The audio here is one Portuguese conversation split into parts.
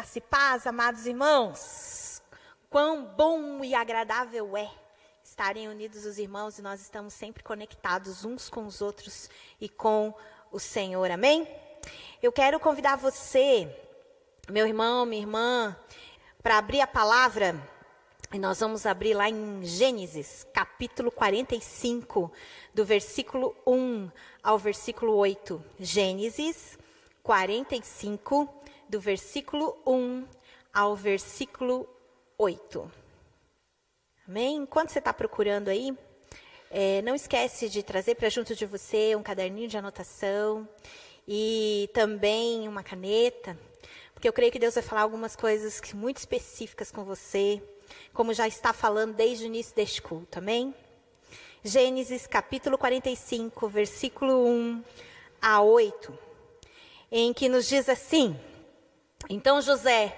Graça e paz, amados irmãos. Quão bom e agradável é estarem unidos os irmãos e nós estamos sempre conectados uns com os outros e com o Senhor. Amém? Eu quero convidar você, meu irmão, minha irmã, para abrir a palavra. E nós vamos abrir lá em Gênesis, capítulo 45, do versículo 1 ao versículo 8. Gênesis 45, do versículo 1 ao versículo 8. Amém? Enquanto você está procurando aí, é, não esquece de trazer para junto de você um caderninho de anotação e também uma caneta, porque eu creio que Deus vai falar algumas coisas muito específicas com você, como já está falando desde o início deste culto. Amém? Gênesis capítulo 45, versículo 1 a 8, em que nos diz assim: então José,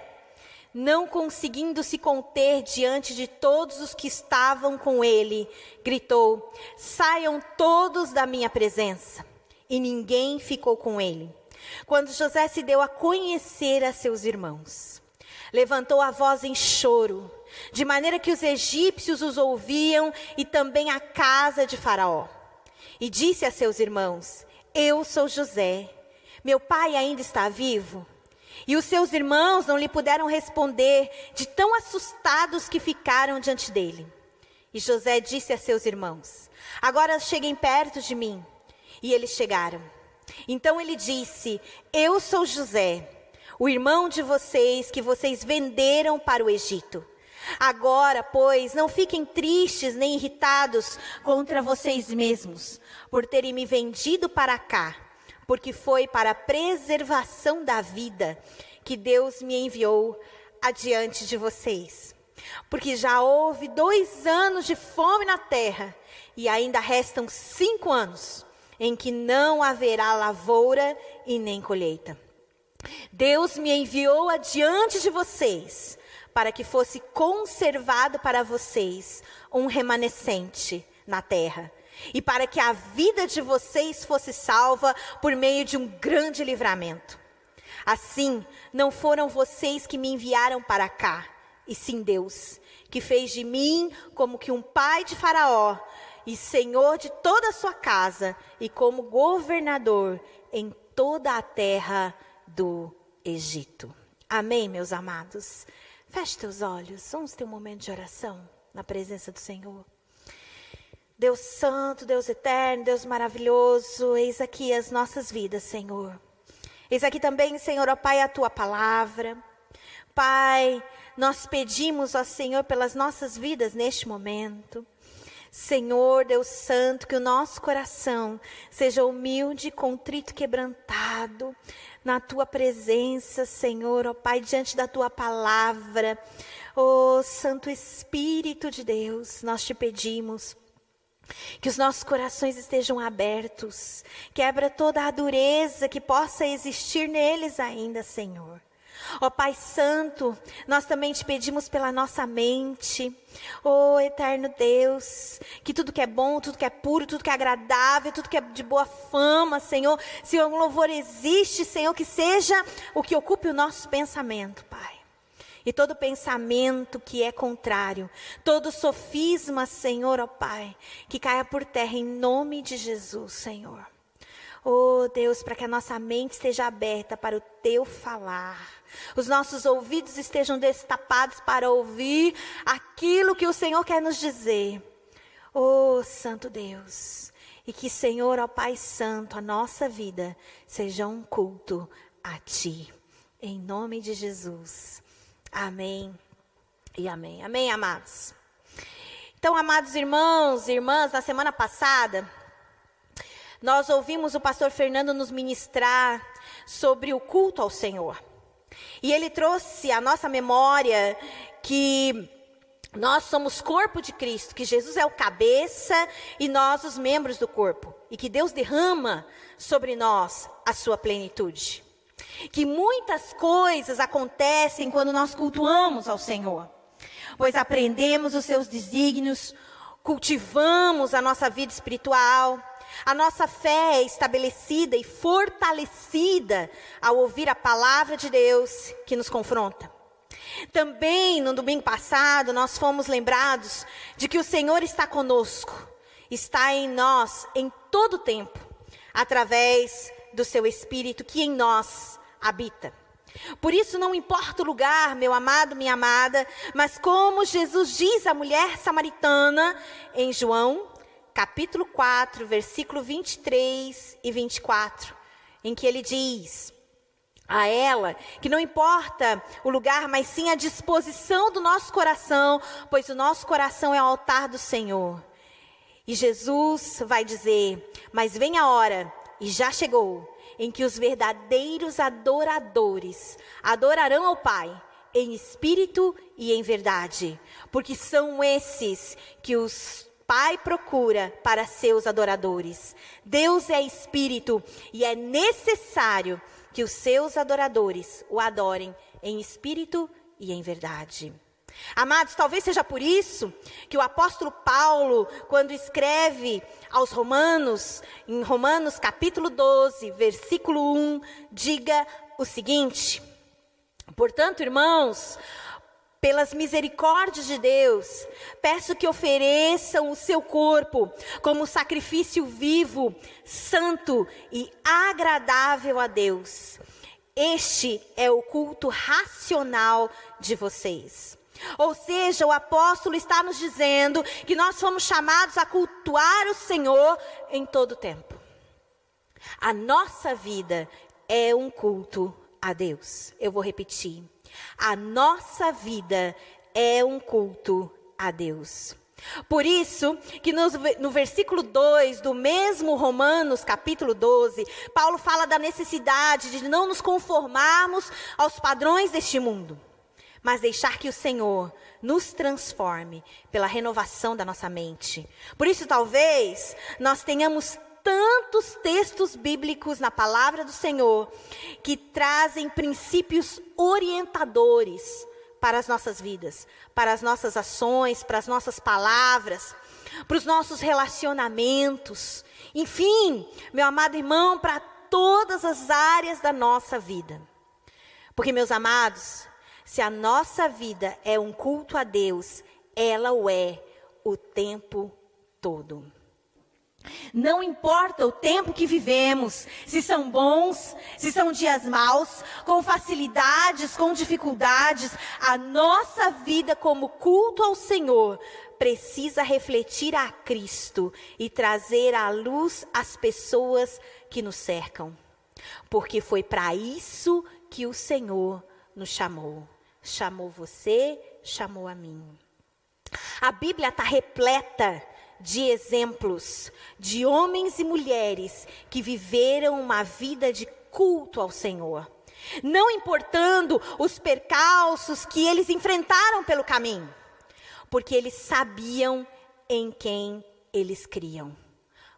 não conseguindo se conter diante de todos os que estavam com ele, gritou: Saiam todos da minha presença. E ninguém ficou com ele. Quando José se deu a conhecer a seus irmãos, levantou a voz em choro, de maneira que os egípcios os ouviam e também a casa de Faraó. E disse a seus irmãos: Eu sou José. Meu pai ainda está vivo? E os seus irmãos não lhe puderam responder, de tão assustados que ficaram diante dele. E José disse a seus irmãos: Agora cheguem perto de mim. E eles chegaram. Então ele disse: Eu sou José, o irmão de vocês que vocês venderam para o Egito. Agora, pois, não fiquem tristes nem irritados contra vocês mesmos, por terem me vendido para cá porque foi para a preservação da vida que Deus me enviou adiante de vocês. Porque já houve dois anos de fome na terra e ainda restam cinco anos em que não haverá lavoura e nem colheita. Deus me enviou adiante de vocês para que fosse conservado para vocês um remanescente na terra e para que a vida de vocês fosse salva por meio de um grande livramento. Assim, não foram vocês que me enviaram para cá, e sim Deus, que fez de mim como que um pai de Faraó e senhor de toda a sua casa e como governador em toda a terra do Egito. Amém, meus amados. Feche teus olhos, vamos ter um momento de oração na presença do Senhor. Deus Santo, Deus Eterno, Deus maravilhoso, eis aqui as nossas vidas, Senhor. Eis aqui também, Senhor, ó Pai, a tua palavra. Pai, nós pedimos, ó Senhor, pelas nossas vidas neste momento. Senhor, Deus Santo, que o nosso coração seja humilde, contrito, quebrantado na tua presença, Senhor, ó Pai, diante da tua palavra. Ó Santo Espírito de Deus, nós te pedimos que os nossos corações estejam abertos, quebra toda a dureza que possa existir neles ainda, Senhor. Ó Pai Santo, nós também te pedimos pela nossa mente, ó Eterno Deus, que tudo que é bom, tudo que é puro, tudo que é agradável, tudo que é de boa fama, Senhor, se o louvor existe, Senhor, que seja o que ocupe o nosso pensamento, Pai. E todo pensamento que é contrário, todo sofisma, Senhor, ó Pai, que caia por terra em nome de Jesus, Senhor. Oh Deus, para que a nossa mente esteja aberta para o teu falar. Os nossos ouvidos estejam destapados para ouvir aquilo que o Senhor quer nos dizer. Oh Santo Deus. E que, Senhor, ó Pai Santo, a nossa vida seja um culto a Ti. Em nome de Jesus. Amém e amém. Amém, amados. Então, amados irmãos e irmãs, na semana passada, nós ouvimos o pastor Fernando nos ministrar sobre o culto ao Senhor. E ele trouxe à nossa memória que nós somos corpo de Cristo, que Jesus é o cabeça e nós os membros do corpo, e que Deus derrama sobre nós a sua plenitude que muitas coisas acontecem quando nós cultuamos ao Senhor, pois aprendemos os seus desígnios, cultivamos a nossa vida espiritual, A nossa fé é estabelecida e fortalecida ao ouvir a palavra de Deus que nos confronta. Também no domingo passado, nós fomos lembrados de que o Senhor está conosco, está em nós em todo o tempo, através do seu Espírito que em nós habita. Por isso não importa o lugar, meu amado, minha amada, mas como Jesus diz à mulher samaritana em João, capítulo 4, versículo 23 e 24, em que ele diz: a ela, que não importa o lugar, mas sim a disposição do nosso coração, pois o nosso coração é o altar do Senhor. E Jesus vai dizer: Mas vem a hora, e já chegou, em que os verdadeiros adoradores adorarão ao Pai em espírito e em verdade, porque são esses que os Pai procura para seus adoradores. Deus é espírito e é necessário que os seus adoradores o adorem em espírito e em verdade. Amados, talvez seja por isso que o apóstolo Paulo, quando escreve aos Romanos, em Romanos capítulo 12, versículo 1, diga o seguinte: Portanto, irmãos, pelas misericórdias de Deus, peço que ofereçam o seu corpo como sacrifício vivo, santo e agradável a Deus. Este é o culto racional de vocês. Ou seja, o apóstolo está nos dizendo que nós fomos chamados a cultuar o Senhor em todo tempo. A nossa vida é um culto a Deus. Eu vou repetir. A nossa vida é um culto a Deus. Por isso, que no, no, versículo 2 do mesmo Romanos, capítulo 12, Paulo fala da necessidade de não nos conformarmos aos padrões deste mundo, mas deixar que o Senhor nos transforme pela renovação da nossa mente. Por isso, talvez, nós tenhamos tantos textos bíblicos na palavra do Senhor que trazem princípios orientadores para as nossas vidas, para as nossas ações, para as nossas palavras, para os nossos relacionamentos, enfim, meu amado irmão, para todas as áreas da nossa vida. Porque, meus amados, se a nossa vida é um culto a Deus, ela o é o tempo todo. Não importa o tempo que vivemos, se são bons, se são dias maus, com facilidades, com dificuldades, a nossa vida como culto ao Senhor precisa refletir a Cristo e trazer à luz as pessoas que nos cercam. Porque foi para isso que o Senhor nos chamou. Chamou você, chamou a mim. A Bíblia está repleta de exemplos de homens e mulheres que viveram uma vida de culto ao Senhor. Não importando os percalços que eles enfrentaram pelo caminho, porque eles sabiam em quem eles criam.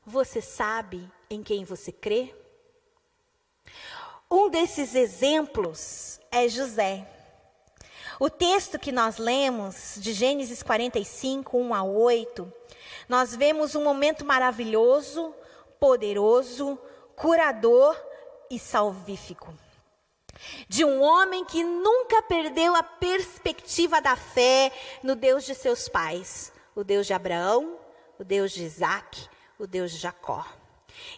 Você sabe em quem você crê? Um desses exemplos é José. O texto que nós lemos, de Gênesis 45, 1 a 8, nós vemos um momento maravilhoso, poderoso, curador e salvífico. De um homem que nunca perdeu a perspectiva da fé no Deus de seus pais, o Deus de Abraão, o Deus de Isaac, o Deus de Jacó.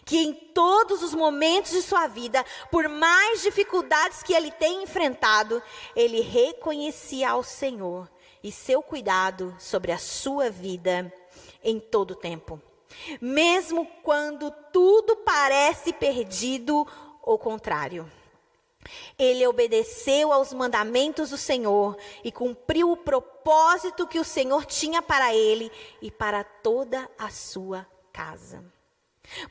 Que em todos os momentos de sua vida, por mais dificuldades que ele tenha enfrentado, ele reconhecia ao Senhor e seu cuidado sobre a sua vida em todo tempo. Mesmo quando tudo parece perdido ou contrário. Ele obedeceu aos mandamentos do Senhor e cumpriu o propósito que o Senhor tinha para ele e para toda a sua casa.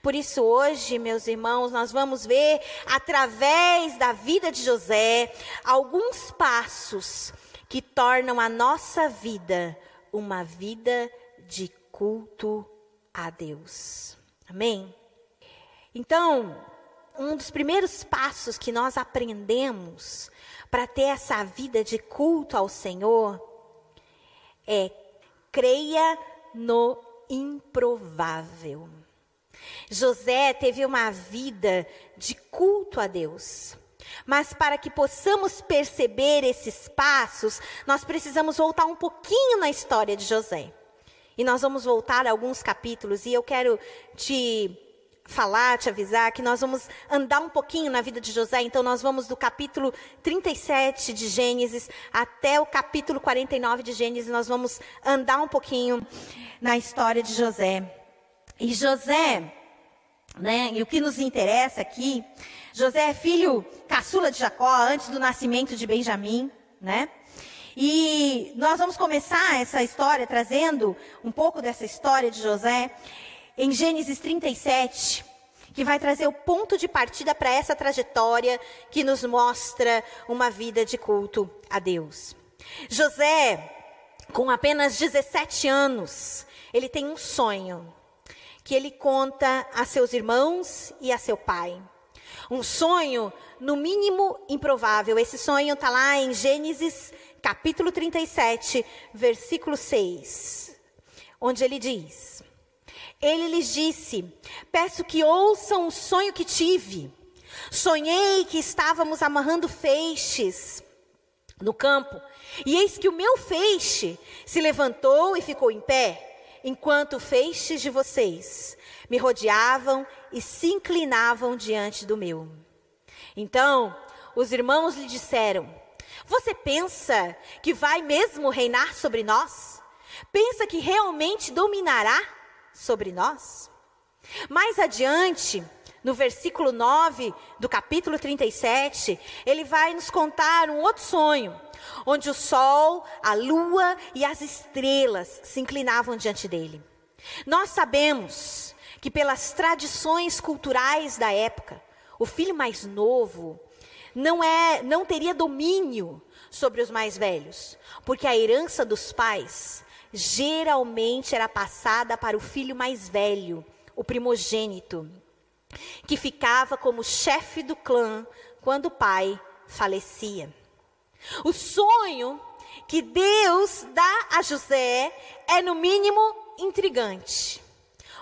Por isso, hoje, meus irmãos, nós vamos ver, através da vida de José, alguns passos que tornam a nossa vida uma vida de culto a Deus. Amém? Então, um dos primeiros passos que nós aprendemos para ter essa vida de culto ao Senhor é creia no improvável. José teve uma vida de culto a Deus. Mas para que possamos perceber esses passos, nós precisamos voltar um pouquinho na história de José. E nós vamos voltar a alguns capítulos e eu quero te falar, te avisar que nós vamos andar um pouquinho na vida de José. Então nós vamos do capítulo 37 de Gênesis até o capítulo 49 de Gênesis, nós vamos andar um pouquinho na história de José. E José, né, e o que nos interessa aqui, José é filho caçula de Jacó antes do nascimento de Benjamim, né? E nós vamos começar essa história trazendo um pouco dessa história de José em Gênesis 37, que vai trazer o ponto de partida para essa trajetória que nos mostra uma vida de culto a Deus. José, com apenas 17 anos, ele tem um sonho que ele conta a seus irmãos e a seu pai. Um sonho, no mínimo, improvável. Esse sonho está lá em Gênesis capítulo 37, versículo 6, onde ele diz: Ele lhes disse: Peço que ouçam o sonho que tive. Sonhei que estávamos amarrando feixes no campo, e eis que o meu feixe se levantou e ficou em pé, enquanto feixes de vocês me rodeavam e se inclinavam diante do meu. Então, os irmãos lhe disseram: você pensa que vai mesmo reinar sobre nós? Pensa que realmente dominará sobre nós? Mais adiante, no versículo 9 do capítulo 37, ele vai nos contar um outro sonho, onde o sol, a lua e as estrelas se inclinavam diante dele. Nós sabemos que pelas tradições culturais da época, o filho mais novo não é, não teria domínio sobre os mais velhos, porque a herança dos pais geralmente era passada para o filho mais velho, o primogênito, que ficava como chefe do clã quando o pai falecia. O sonho que Deus dá a José é no mínimo intrigante.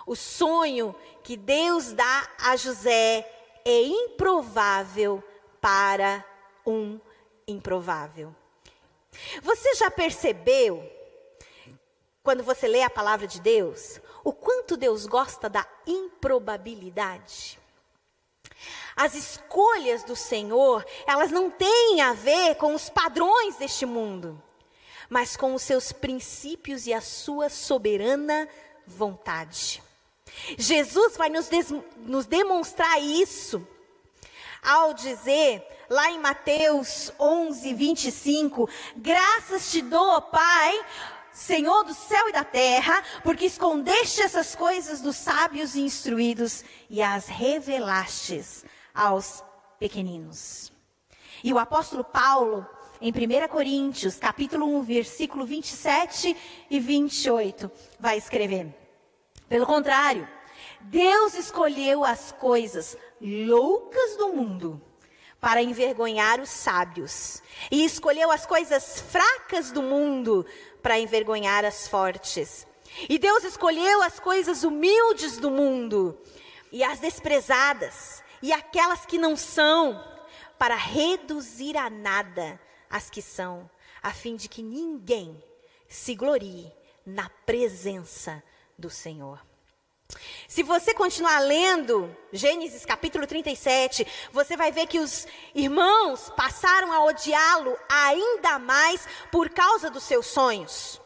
O sonho que Deus dá a José é improvável para um improvável. Você já percebeu, quando você lê a palavra de Deus, o quanto Deus gosta da improbabilidade? As escolhas do Senhor, elas não têm a ver com os padrões deste mundo, mas com os seus princípios e a sua soberana vontade. Jesus vai nos, nos demonstrar isso ao dizer, lá em Mateus 11, 25, graças te dou, Pai, Senhor do céu e da terra, porque escondeste essas coisas dos sábios e instruídos e as revelastes aos pequeninos. E o apóstolo Paulo, em 1 Coríntios, capítulo 1, versículo 27 e 28, vai escrever: Pelo contrário, Deus escolheu as coisas loucas do mundo para envergonhar os sábios, e escolheu as coisas fracas do mundo para envergonhar as fortes. E Deus escolheu as coisas humildes do mundo e as desprezadas e aquelas que não são, para reduzir a nada as que são, a fim de que ninguém se glorie na presença do Senhor. Se você continuar lendo Gênesis capítulo 37, você vai ver que os irmãos passaram a odiá-lo ainda mais por causa dos seus sonhos.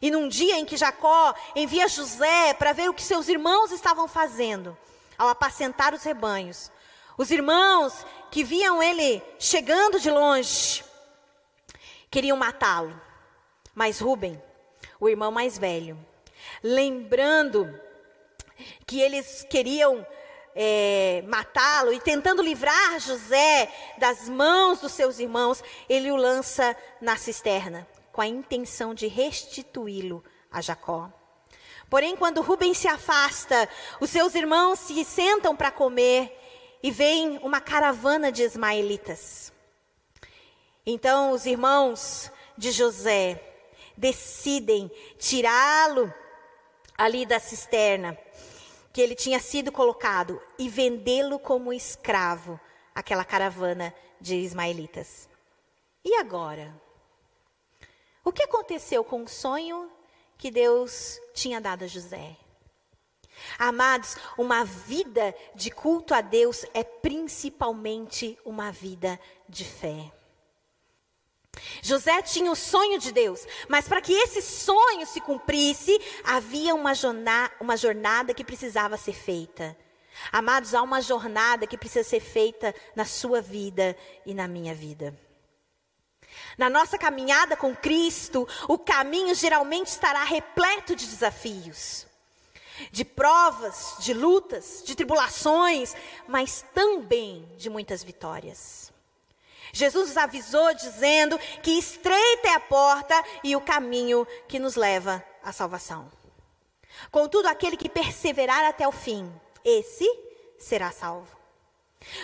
E num dia em que Jacó envia José para ver o que seus irmãos estavam fazendo, ao apacentar os rebanhos, os irmãos que viam ele chegando de longe, queriam matá-lo. Mas Rubem, o irmão mais velho, lembrando que eles queriam é, matá-lo e tentando livrar José das mãos dos seus irmãos, ele o lança na cisterna, com a intenção de restituí-lo a Jacó. Porém, quando Rubem se afasta, os seus irmãos se sentam para comer e vem uma caravana de ismaelitas. Então, os irmãos de José decidem tirá-lo ali da cisterna que ele tinha sido colocado e vendê-lo como escravo àquela caravana de ismaelitas. E agora? O que aconteceu com o sonho que Deus tinha dado a José? Amados, uma vida de culto a Deus é principalmente uma vida de fé. José tinha o sonho de Deus, mas para que esse sonho se cumprisse, havia uma jornada, uma jornada que precisava ser feita. Amados, há uma jornada que precisa ser feita na sua vida e na minha vida. Na nossa caminhada com Cristo, o caminho geralmente estará repleto de desafios, de provas, de lutas, de tribulações, mas também de muitas vitórias. Jesus nos avisou dizendo que estreita é a porta e o caminho que nos leva à salvação. Contudo, aquele que perseverar até o fim, esse será salvo.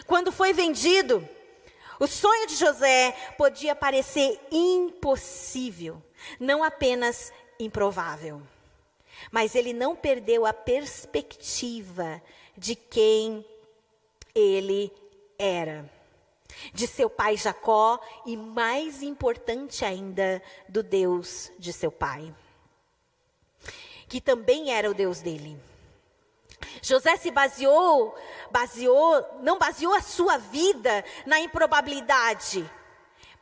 Quando foi vendido, o sonho de José podia parecer impossível, não apenas improvável. Mas ele não perdeu a perspectiva de quem ele era de seu pai Jacó e, mais importante ainda, do Deus de seu pai, que também era o Deus dele. José se baseou, baseou, não baseou a sua vida na improbabilidade,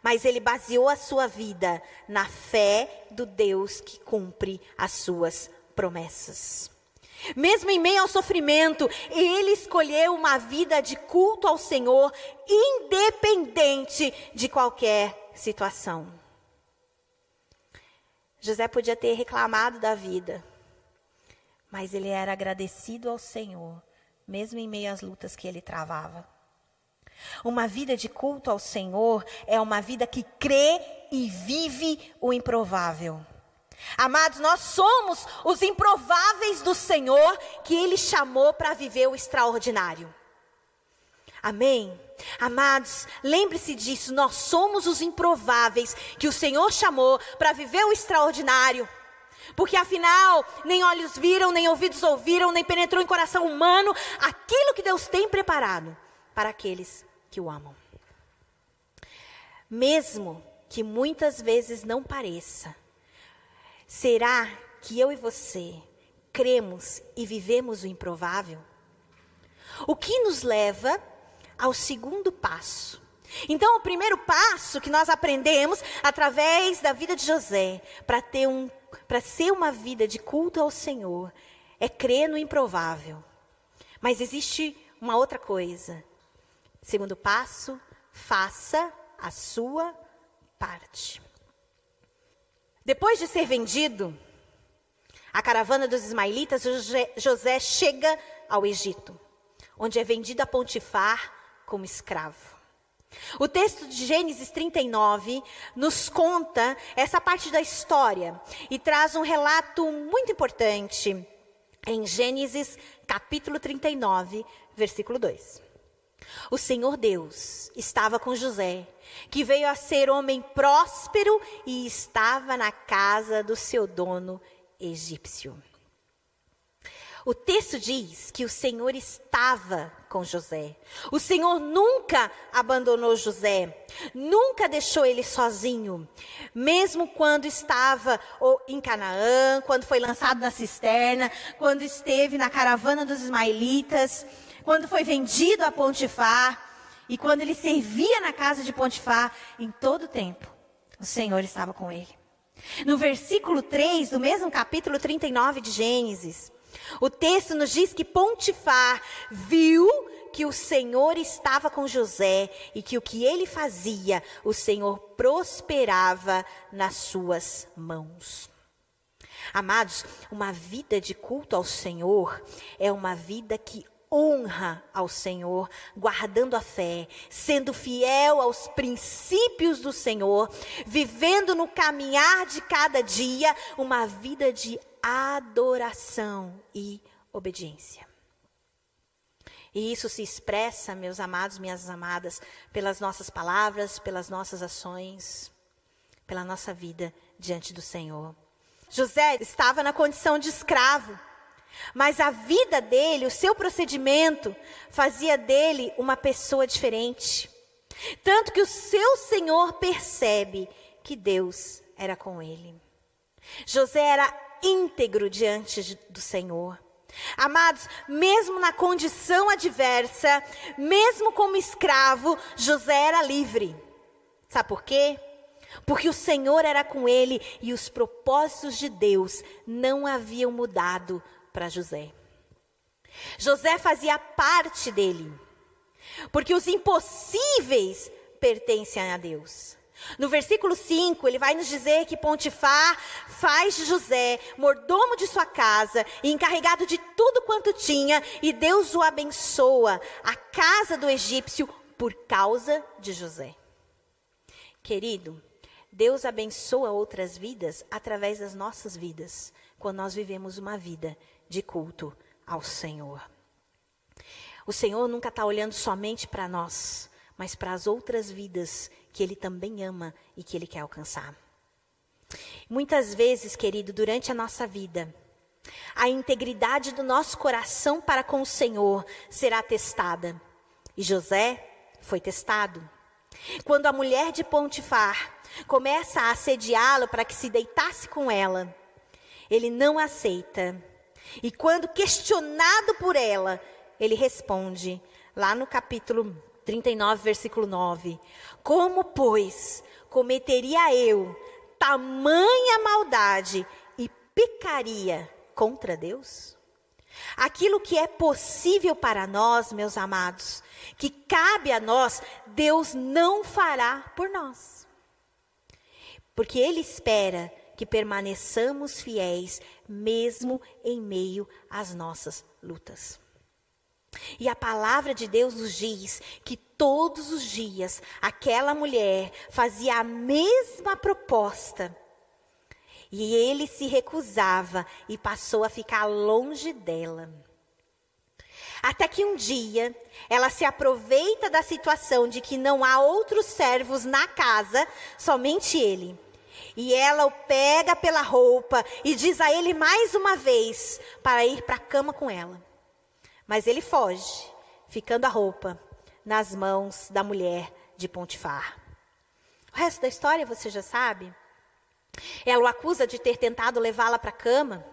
mas ele baseou a sua vida na fé do Deus que cumpre as suas promessas. Mesmo em meio ao sofrimento, ele escolheu uma vida de culto ao Senhor, independente de qualquer situação. José podia ter reclamado da vida, mas ele era agradecido ao Senhor, mesmo em meio às lutas que ele travava. Uma vida de culto ao Senhor é uma vida que crê e vive o improvável. Amados, nós somos os improváveis do Senhor que Ele chamou para viver o extraordinário. Amém? Amados, lembre-se disso, nós somos os improváveis que o Senhor chamou para viver o extraordinário. Porque afinal, nem olhos viram, nem ouvidos ouviram, nem penetrou em coração humano aquilo que Deus tem preparado para aqueles que o amam. Mesmo que muitas vezes não pareça, Será que eu e você cremos e vivemos o improvável? O que nos leva ao segundo passo. Então, o primeiro passo que nós aprendemos através da vida de José, para ter um para ser uma vida de culto ao Senhor, é crer no improvável. Mas existe uma outra coisa. Segundo passo, faça a sua parte. Depois de ser vendido, a caravana dos ismaelitas, José chega ao Egito, onde é vendido a Pontifar como escravo. O texto de Gênesis 39 nos conta essa parte da história e traz um relato muito importante em Gênesis capítulo 39, versículo 2. O Senhor Deus estava com José, que veio a ser homem próspero e estava na casa do seu dono egípcio. O texto diz que o Senhor estava com José. O Senhor nunca abandonou José, nunca deixou ele sozinho. Mesmo quando estava em Canaã, quando foi lançado na cisterna, quando esteve na caravana dos ismaelitas, quando foi vendido a Pontifar e quando ele servia na casa de Pontifar, em todo o tempo, o Senhor estava com ele. No versículo 3 do mesmo capítulo 39 de Gênesis, o texto nos diz que Pontifar viu que o Senhor estava com José e que o que ele fazia, o Senhor prosperava nas suas mãos. Amados, uma vida de culto ao Senhor é uma vida que honra ao Senhor, guardando a fé, sendo fiel aos princípios do Senhor, vivendo no caminhar de cada dia uma vida de adoração e obediência. E isso se expressa, meus amados, minhas amadas, pelas nossas palavras, pelas nossas ações, pela nossa vida diante do Senhor. José estava na condição de escravo. Mas a vida dele, o seu procedimento, fazia dele uma pessoa diferente. Tanto que o seu Senhor percebe que Deus era com ele. José era íntegro diante do Senhor. Amados, mesmo na condição adversa, mesmo como escravo, José era livre. Sabe por quê? Porque o Senhor era com ele e os propósitos de Deus não haviam mudado para José. José fazia parte dele, porque os impossíveis pertencem a Deus. No versículo 5, ele vai nos dizer que Pontifar faz José mordomo de sua casa e encarregado de tudo quanto tinha, e Deus o abençoa, a casa do egípcio, por causa de José. Querido, Deus abençoa outras vidas através das nossas vidas, quando nós vivemos uma vida de culto ao Senhor. O Senhor nunca está olhando somente para nós, mas para as outras vidas que Ele também ama e que Ele quer alcançar. Muitas vezes, querido, durante a nossa vida, a integridade do nosso coração para com o Senhor será testada. E José foi testado. Quando a mulher de Pontifar começa a assediá-lo para que se deitasse com ela, ele não aceita e quando questionado por ela, ele responde, lá no capítulo 39, versículo 9: Como, pois, cometeria eu tamanha maldade e pecaria contra Deus? Aquilo que é possível para nós, meus amados, que cabe a nós, Deus não fará por nós. Porque Ele espera que permaneçamos fiéis, mesmo em meio às nossas lutas. E a palavra de Deus nos diz que todos os dias aquela mulher fazia a mesma proposta. E ele se recusava e passou a ficar longe dela. Até que um dia ela se aproveita da situação de que não há outros servos na casa, somente ele. E ela o pega pela roupa e diz a ele mais uma vez para ir para a cama com ela. Mas ele foge, ficando a roupa nas mãos da mulher de Pontifar. O resto da história você já sabe. Ela o acusa de ter tentado levá-la para a cama.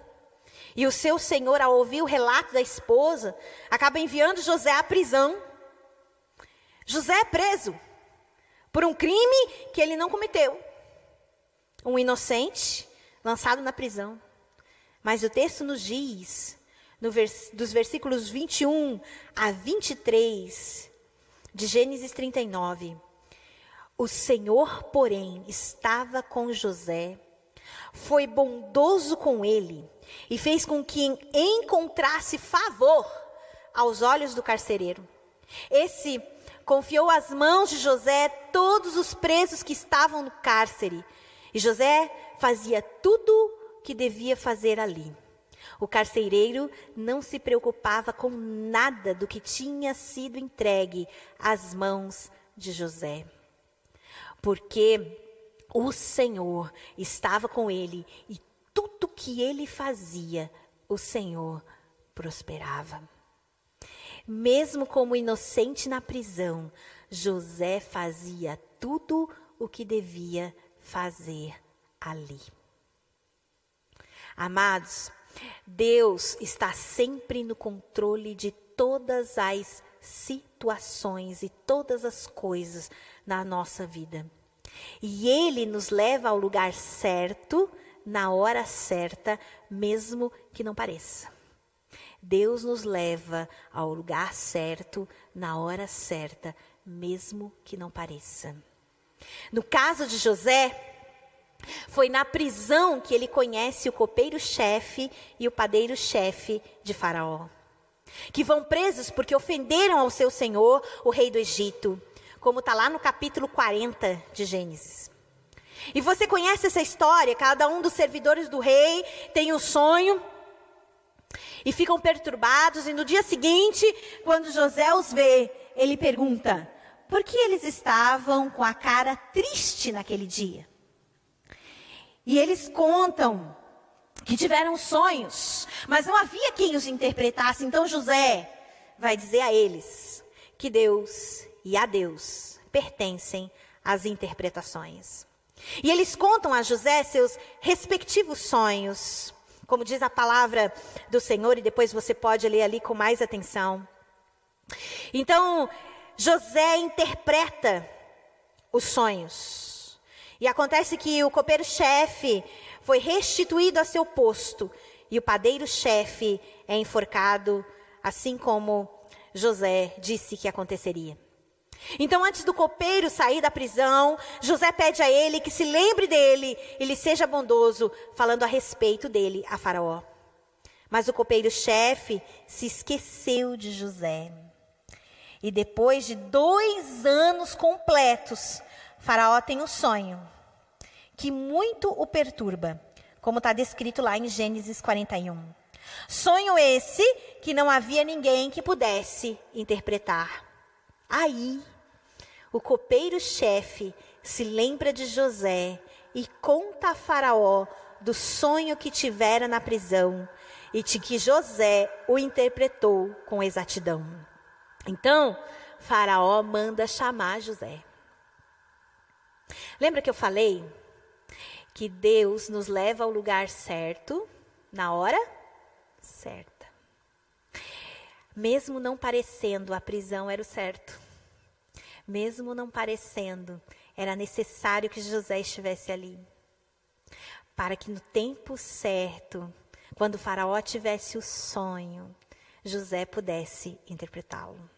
E o seu senhor, ao ouvir o relato da esposa, acaba enviando José à prisão. José é preso por um crime que ele não cometeu um inocente lançado na prisão. Mas o texto nos diz, no vers dos versículos 21 a 23 de Gênesis 39, o Senhor, porém, estava com José, foi bondoso com ele e fez com que encontrasse favor aos olhos do carcereiro. Esse confiou às mãos de José todos os presos que estavam no cárcere e José fazia tudo que devia fazer ali. O carcereiro não se preocupava com nada do que tinha sido entregue às mãos de José. Porque o Senhor estava com ele e tudo que ele fazia, o Senhor prosperava. Mesmo como inocente na prisão, José fazia tudo o que devia fazer ali. Amados, Deus está sempre no controle de todas as situações e todas as coisas na nossa vida. E Ele nos leva ao lugar certo, na hora certa, mesmo que não pareça. Deus nos leva ao lugar certo, na hora certa, mesmo que não pareça. No caso de José, foi na prisão que ele conhece o copeiro-chefe e o padeiro-chefe de Faraó, que vão presos porque ofenderam ao seu senhor, o rei do Egito, como está lá no capítulo 40 de Gênesis. E você conhece essa história? Cada um dos servidores do rei tem um sonho e ficam perturbados, e no dia seguinte, quando José os vê, ele pergunta: por que eles estavam com a cara triste naquele dia. E eles contam que tiveram sonhos, mas não havia quem os interpretasse. Então José vai dizer a eles que Deus e a Deus pertencem as interpretações. E eles contam a José seus respectivos sonhos, como diz a palavra do Senhor, e depois você pode ler ali com mais atenção. Então, José interpreta os sonhos. E acontece que o copeiro-chefe foi restituído a seu posto, e o padeiro-chefe é enforcado, assim como José disse que aconteceria. Então, antes do copeiro sair da prisão, José pede a ele que se lembre dele e lhe seja bondoso, falando a respeito dele a Faraó. Mas o copeiro-chefe se esqueceu de José. E depois de dois anos completos, Faraó tem um sonho que muito o perturba, como está descrito lá em Gênesis 41. Sonho esse que não havia ninguém que pudesse interpretar. Aí, o copeiro-chefe se lembra de José e conta a Faraó do sonho que tivera na prisão e de que José o interpretou com exatidão. Então, Faraó manda chamar José. Lembra que eu falei que Deus nos leva ao lugar certo, na hora certa. Mesmo não parecendo, a prisão era o certo. Mesmo não parecendo, era necessário que José estivesse ali. Para que no tempo certo, quando Faraó tivesse o sonho, José pudesse interpretá-lo.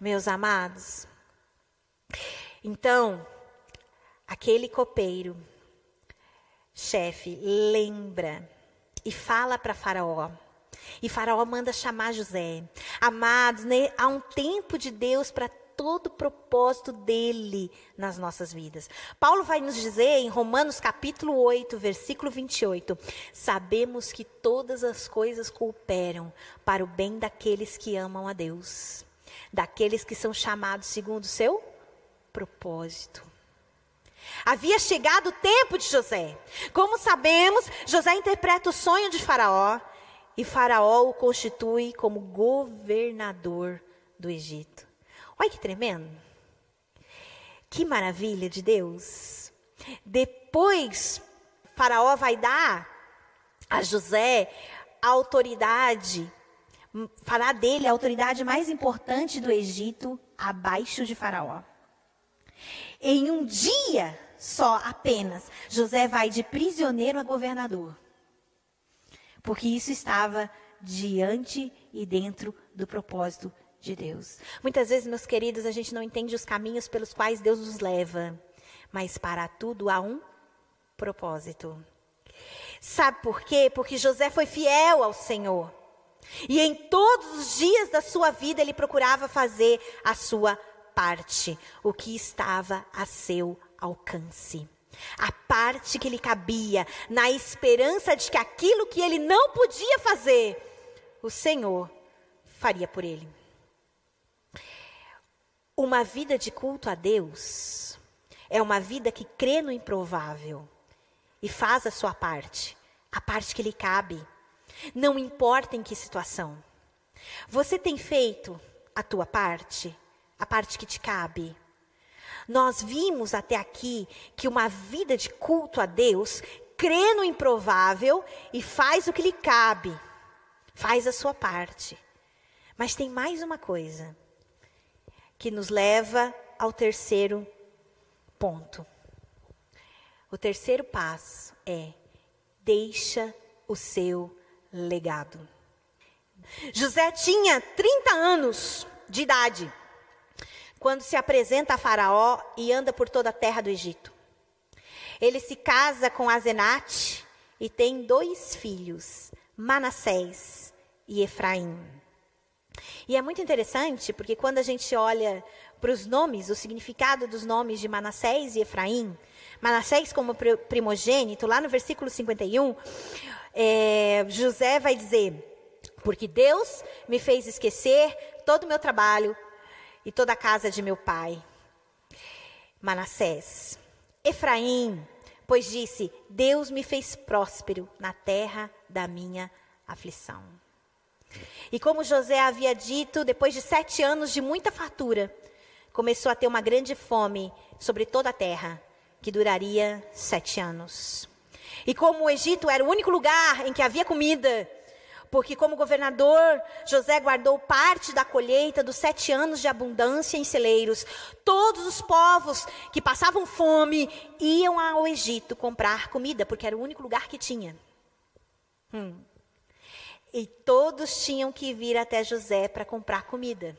Meus amados, então, aquele copeiro, chefe, lembra e fala para Faraó. E Faraó manda chamar José. Amados, né, há um tempo de Deus para todo o propósito dele nas nossas vidas. Paulo vai nos dizer em Romanos capítulo 8, versículo 28, sabemos que todas as coisas cooperam para o bem daqueles que amam a Deus, daqueles que são chamados segundo o seu propósito. Havia chegado o tempo de José. Como sabemos, José interpreta o sonho de Faraó e Faraó o constitui como governador do Egito. Olha que tremendo. Que maravilha de Deus. Depois, Faraó vai dar a José a autoridade, fará dele a autoridade mais importante do Egito, abaixo de Faraó. Em um dia só, apenas, José vai de prisioneiro a governador. Porque isso estava diante e dentro do propósito de Deus. Muitas vezes, meus queridos, a gente não entende os caminhos pelos quais Deus nos leva, mas para tudo há um propósito. Sabe por quê? Porque José foi fiel ao Senhor. E em todos os dias da sua vida ele procurava fazer a sua parte, o que estava a seu alcance. A parte que lhe cabia, na esperança de que aquilo que ele não podia fazer, o Senhor faria por ele. Uma vida de culto a Deus é uma vida que crê no improvável e faz a sua parte, a parte que lhe cabe. Não importa em que situação. Você tem feito a tua parte, a parte que te cabe. Nós vimos até aqui que uma vida de culto a Deus crê no improvável e faz o que lhe cabe, faz a sua parte. Mas tem mais uma coisa que nos leva ao terceiro ponto. O terceiro passo é: deixa o seu legado. José tinha 30 anos de idade quando se apresenta a Faraó e anda por toda a terra do Egito. Ele se casa com Azenate e tem dois filhos, Manassés e Efraim. E é muito interessante porque quando a gente olha para os nomes, o significado dos nomes de Manassés e Efraim, Manassés como primogênito, lá no versículo 51, é, José vai dizer: Porque Deus me fez esquecer todo o meu trabalho e toda a casa de meu pai. Manassés. Efraim, pois disse: Deus me fez próspero na terra da minha aflição. E como José havia dito, depois de sete anos de muita fartura, começou a ter uma grande fome sobre toda a terra, que duraria sete anos. E como o Egito era o único lugar em que havia comida, porque, como governador, José guardou parte da colheita dos sete anos de abundância em celeiros. Todos os povos que passavam fome iam ao Egito comprar comida, porque era o único lugar que tinha. Hum. E todos tinham que vir até José para comprar comida.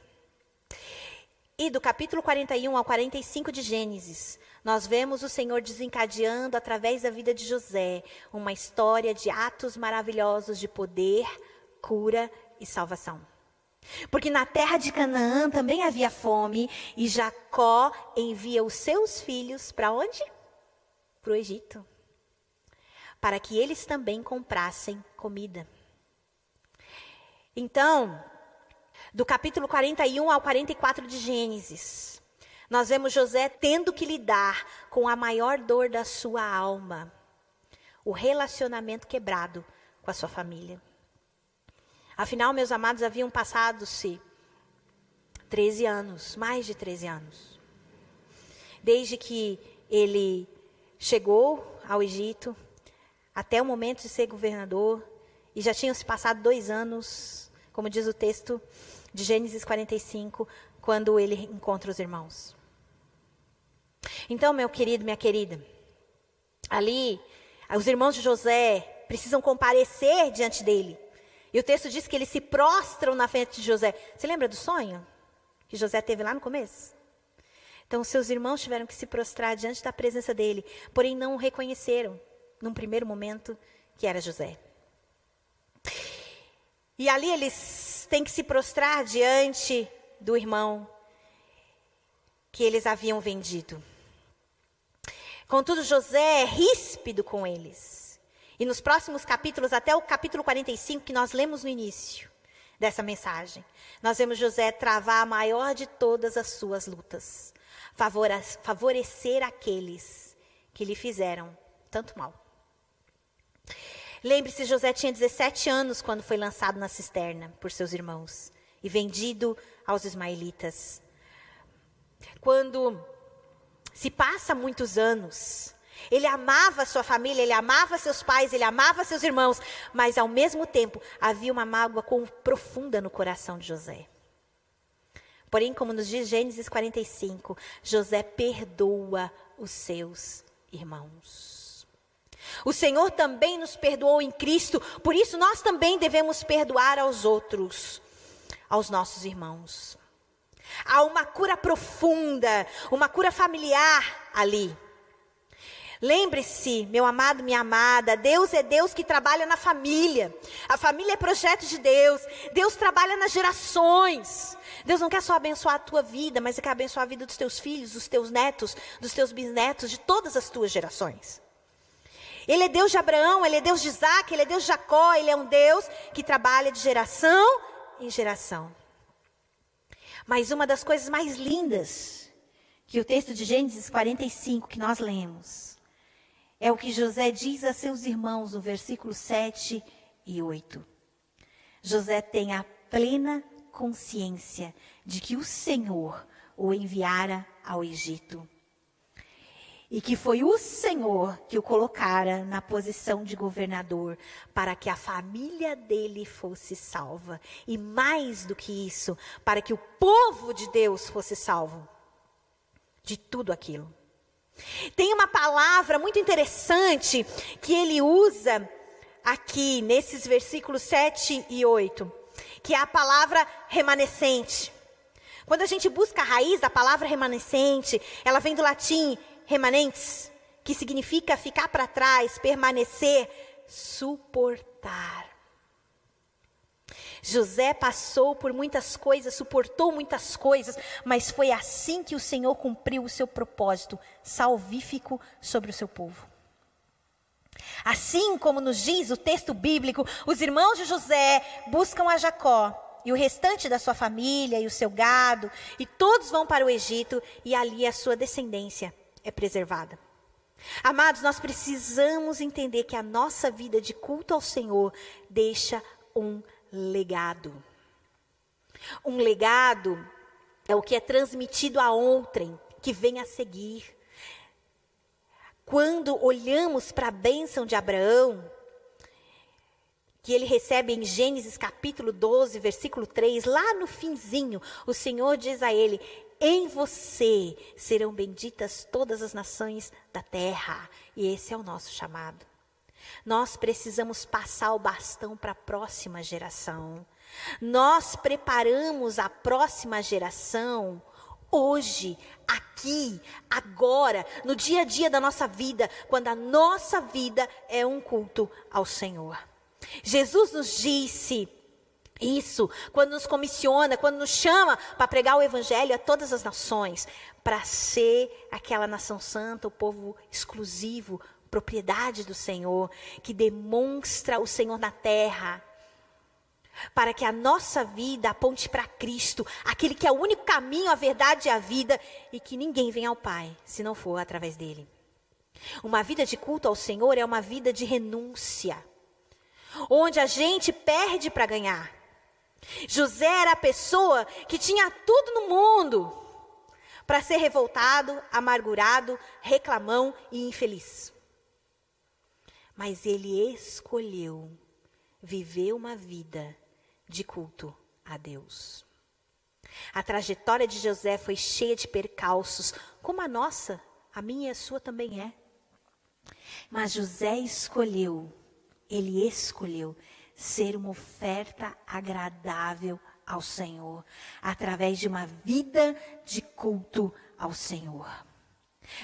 E do capítulo 41 ao 45 de Gênesis, nós vemos o Senhor desencadeando através da vida de José uma história de atos maravilhosos de poder, cura e salvação. Porque na terra de Canaã também havia fome e Jacó envia os seus filhos para onde? Para o Egito. Para que eles também comprassem comida. Então, do capítulo 41 ao 44 de Gênesis, nós vemos José tendo que lidar com a maior dor da sua alma, o relacionamento quebrado com a sua família. Afinal, meus amados, haviam passado-se 13 anos, mais de 13 anos, desde que ele chegou ao Egito até o momento de ser governador, e já tinham se passado dois anos, como diz o texto de Gênesis 45, quando ele encontra os irmãos. Então, meu querido, minha querida, ali, os irmãos de José precisam comparecer diante dele. E o texto diz que eles se prostram na frente de José. Você lembra do sonho que José teve lá no começo? Então, seus irmãos tiveram que se prostrar diante da presença dele, porém não o reconheceram, num primeiro momento, que era José. E ali eles têm que se prostrar diante do irmão que eles haviam vendido. Contudo, José é ríspido com eles. E nos próximos capítulos, até o capítulo 45, que nós lemos no início dessa mensagem, nós vemos José travar a maior de todas as suas lutas, favorecer aqueles que lhe fizeram tanto mal. Lembre-se, José tinha 17 anos quando foi lançado na cisterna por seus irmãos e vendido aos ismaelitas. Quando se passa muitos anos, ele amava sua família, ele amava seus pais, ele amava seus irmãos, mas ao mesmo tempo havia uma mágoa profunda no coração de José. Porém, como nos diz Gênesis 45, José perdoa os seus irmãos. O Senhor também nos perdoou em Cristo, por isso nós também devemos perdoar aos outros, aos nossos irmãos. Há uma cura profunda, uma cura familiar ali. Lembre-se, meu amado, minha amada, Deus é Deus que trabalha na família. A família é projeto de Deus. Deus trabalha nas gerações. Deus não quer só abençoar a tua vida, mas quer abençoar a vida dos teus filhos, dos teus netos, dos teus bisnetos, de todas as tuas gerações. Ele é Deus de Abraão, ele é Deus de Isaac, ele é Deus de Jacó, ele é um Deus que trabalha de geração em geração. Mas uma das coisas mais lindas que o texto de Gênesis 45 que nós lemos é o que José diz a seus irmãos no versículo 7 e 8. José tem a plena consciência de que o Senhor o enviara ao Egito e que foi o Senhor que o colocara na posição de governador para que a família dele fosse salva. E mais do que isso, para que o povo de Deus fosse salvo de tudo aquilo. Tem uma palavra muito interessante que ele usa aqui nesses versículos 7 e 8, que é a palavra remanescente. Quando a gente busca a raiz da palavra remanescente, ela vem do latim remanentes, que significa ficar para trás, permanecer, suportar. José passou por muitas coisas, suportou muitas coisas, mas foi assim que o Senhor cumpriu o seu propósito salvífico sobre o seu povo. Assim como nos diz o texto bíblico, os irmãos de José buscam a Jacó e o restante da sua família e o seu gado, e todos vão para o Egito, e ali a sua descendência é preservada. Amados, nós precisamos entender que a nossa vida de culto ao Senhor deixa um legado. Um legado é o que é transmitido a outrem, que vem a seguir. Quando olhamos para a bênção de Abraão, que ele recebe em Gênesis capítulo 12, versículo 3, lá no finzinho, o Senhor diz a ele: Em você serão benditas todas as nações da terra. E esse é o nosso chamado. Nós precisamos passar o bastão para a próxima geração. Nós preparamos a próxima geração hoje, aqui, agora, no dia a dia da nossa vida, quando a nossa vida é um culto ao Senhor. Jesus nos disse isso quando nos comissiona, quando nos chama para pregar o evangelho a todas as nações, para ser aquela nação santa, o povo exclusivo, propriedade do Senhor, que demonstra o Senhor na terra. Para que a nossa vida aponte para Cristo, aquele que é o único caminho, a verdade e a vida, e que ninguém venha ao Pai se não for através dele. Uma vida de culto ao Senhor é uma vida de renúncia onde a gente perde para ganhar. José era a pessoa que tinha tudo no mundo para ser revoltado, amargurado, reclamão e infeliz. Mas ele escolheu viver uma vida de culto a Deus. A trajetória de José foi cheia de percalços, como a nossa, a minha e a sua também é. Mas José escolheu ele escolheu ser uma oferta agradável ao Senhor, através de uma vida de culto ao Senhor.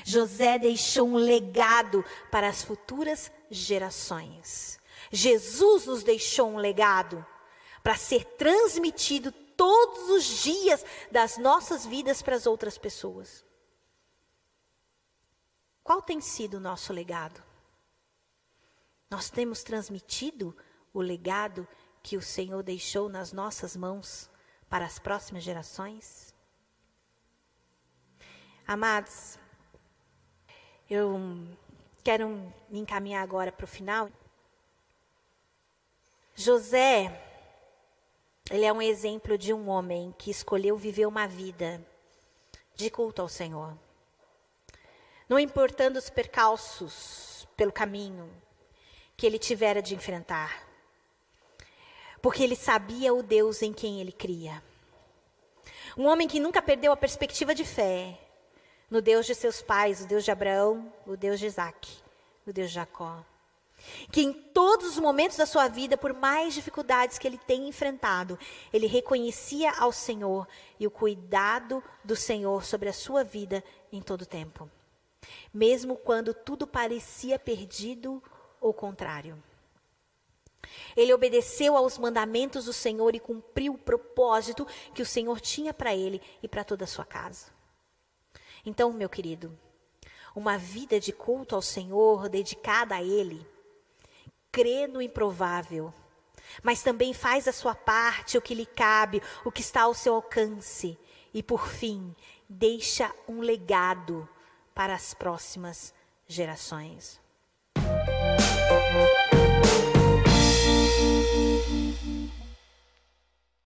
José deixou um legado para as futuras gerações. Jesus nos deixou um legado para ser transmitido todos os dias das nossas vidas para as outras pessoas. Qual tem sido o nosso legado? Nós temos transmitido o legado que o Senhor deixou nas nossas mãos para as próximas gerações? Amados, eu quero me encaminhar agora para o final. José, ele é um exemplo de um homem que escolheu viver uma vida de culto ao Senhor. Não importando os percalços pelo caminho, que ele tivera de enfrentar. Porque ele sabia o Deus em quem ele cria. Um homem que nunca perdeu a perspectiva de fé no Deus de seus pais, o Deus de Abraão, o Deus de Isaac, o Deus de Jacó. Que em todos os momentos da sua vida, por mais dificuldades que ele tenha enfrentado, ele reconhecia ao Senhor e o cuidado do Senhor sobre a sua vida em todo o tempo. Mesmo quando tudo parecia perdido ou contrário. Ele obedeceu aos mandamentos do Senhor e cumpriu o propósito que o Senhor tinha para ele e para toda a sua casa. Então, meu querido, uma vida de culto ao Senhor, dedicada a Ele, crê no improvável, mas também faz a sua parte, o que lhe cabe, o que está ao seu alcance, e por fim, deixa um legado para as próximas gerações.